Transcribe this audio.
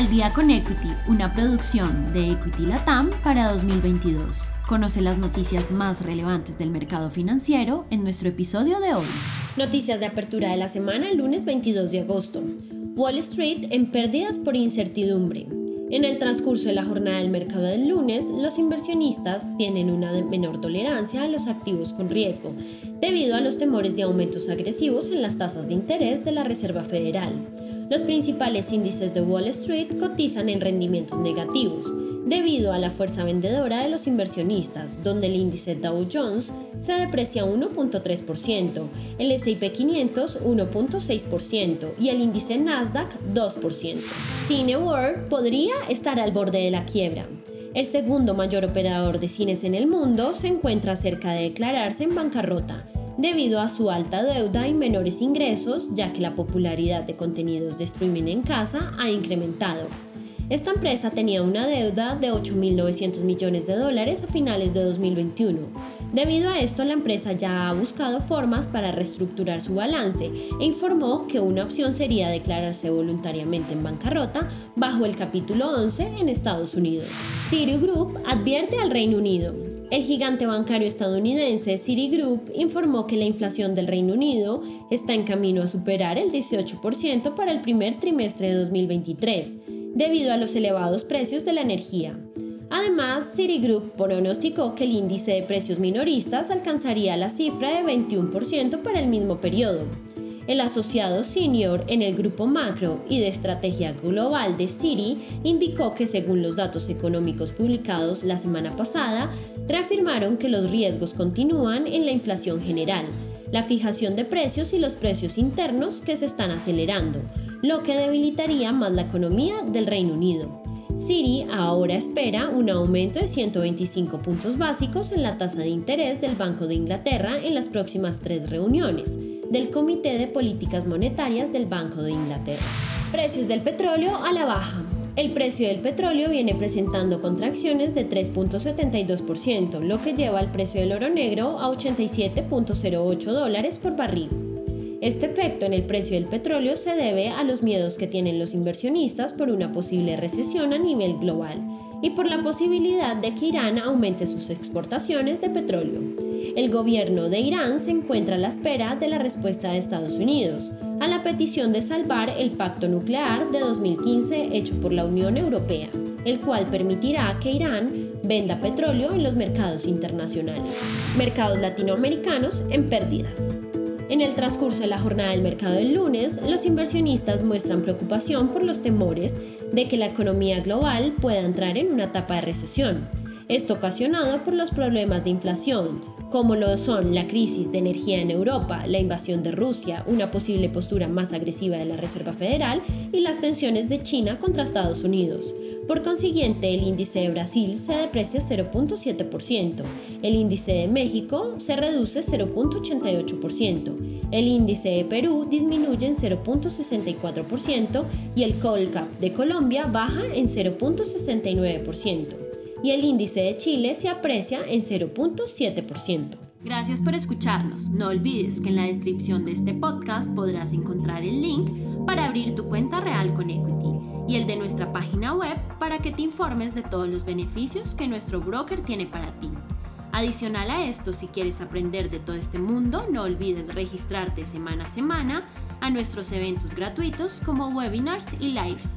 Al día con Equity, una producción de Equity Latam para 2022. Conoce las noticias más relevantes del mercado financiero en nuestro episodio de hoy. Noticias de apertura de la semana lunes 22 de agosto. Wall Street en pérdidas por incertidumbre. En el transcurso de la jornada del mercado del lunes, los inversionistas tienen una menor tolerancia a los activos con riesgo, debido a los temores de aumentos agresivos en las tasas de interés de la Reserva Federal. Los principales índices de Wall Street cotizan en rendimientos negativos, debido a la fuerza vendedora de los inversionistas, donde el índice Dow Jones se deprecia 1.3%, el S&P 500 1.6% y el índice Nasdaq 2%. Cineworld podría estar al borde de la quiebra. El segundo mayor operador de cines en el mundo se encuentra cerca de declararse en bancarrota debido a su alta deuda y menores ingresos, ya que la popularidad de contenidos de streaming en casa ha incrementado. Esta empresa tenía una deuda de 8.900 millones de dólares a finales de 2021. Debido a esto, la empresa ya ha buscado formas para reestructurar su balance e informó que una opción sería declararse voluntariamente en bancarrota bajo el capítulo 11 en Estados Unidos. Citigroup advierte al Reino Unido. El gigante bancario estadounidense Citigroup informó que la inflación del Reino Unido está en camino a superar el 18% para el primer trimestre de 2023, debido a los elevados precios de la energía. Además, Citigroup pronosticó que el índice de precios minoristas alcanzaría la cifra de 21% para el mismo periodo. El asociado senior en el grupo macro y de estrategia global de Citi indicó que según los datos económicos publicados la semana pasada, reafirmaron que los riesgos continúan en la inflación general, la fijación de precios y los precios internos que se están acelerando, lo que debilitaría más la economía del Reino Unido. Citi ahora espera un aumento de 125 puntos básicos en la tasa de interés del Banco de Inglaterra en las próximas tres reuniones, del Comité de Políticas Monetarias del Banco de Inglaterra. Precios del petróleo a la baja. El precio del petróleo viene presentando contracciones de 3.72%, lo que lleva el precio del oro negro a 87.08 dólares por barril. Este efecto en el precio del petróleo se debe a los miedos que tienen los inversionistas por una posible recesión a nivel global y por la posibilidad de que Irán aumente sus exportaciones de petróleo. El gobierno de Irán se encuentra a la espera de la respuesta de Estados Unidos a la petición de salvar el pacto nuclear de 2015 hecho por la Unión Europea, el cual permitirá que Irán venda petróleo en los mercados internacionales. Mercados latinoamericanos en pérdidas. En el transcurso de la jornada del mercado del lunes, los inversionistas muestran preocupación por los temores de que la economía global pueda entrar en una etapa de recesión. Esto ocasionado por los problemas de inflación, como lo son la crisis de energía en Europa, la invasión de Rusia, una posible postura más agresiva de la Reserva Federal y las tensiones de China contra Estados Unidos. Por consiguiente, el índice de Brasil se deprecia 0.7%, el índice de México se reduce 0.88%, el índice de Perú disminuye en 0.64% y el Colcap de Colombia baja en 0.69% y el índice de Chile se aprecia en 0.7%. Gracias por escucharnos. No olvides que en la descripción de este podcast podrás encontrar el link para abrir tu cuenta real con Equity y el de nuestra página web para que te informes de todos los beneficios que nuestro broker tiene para ti. Adicional a esto, si quieres aprender de todo este mundo, no olvides registrarte semana a semana a nuestros eventos gratuitos como webinars y lives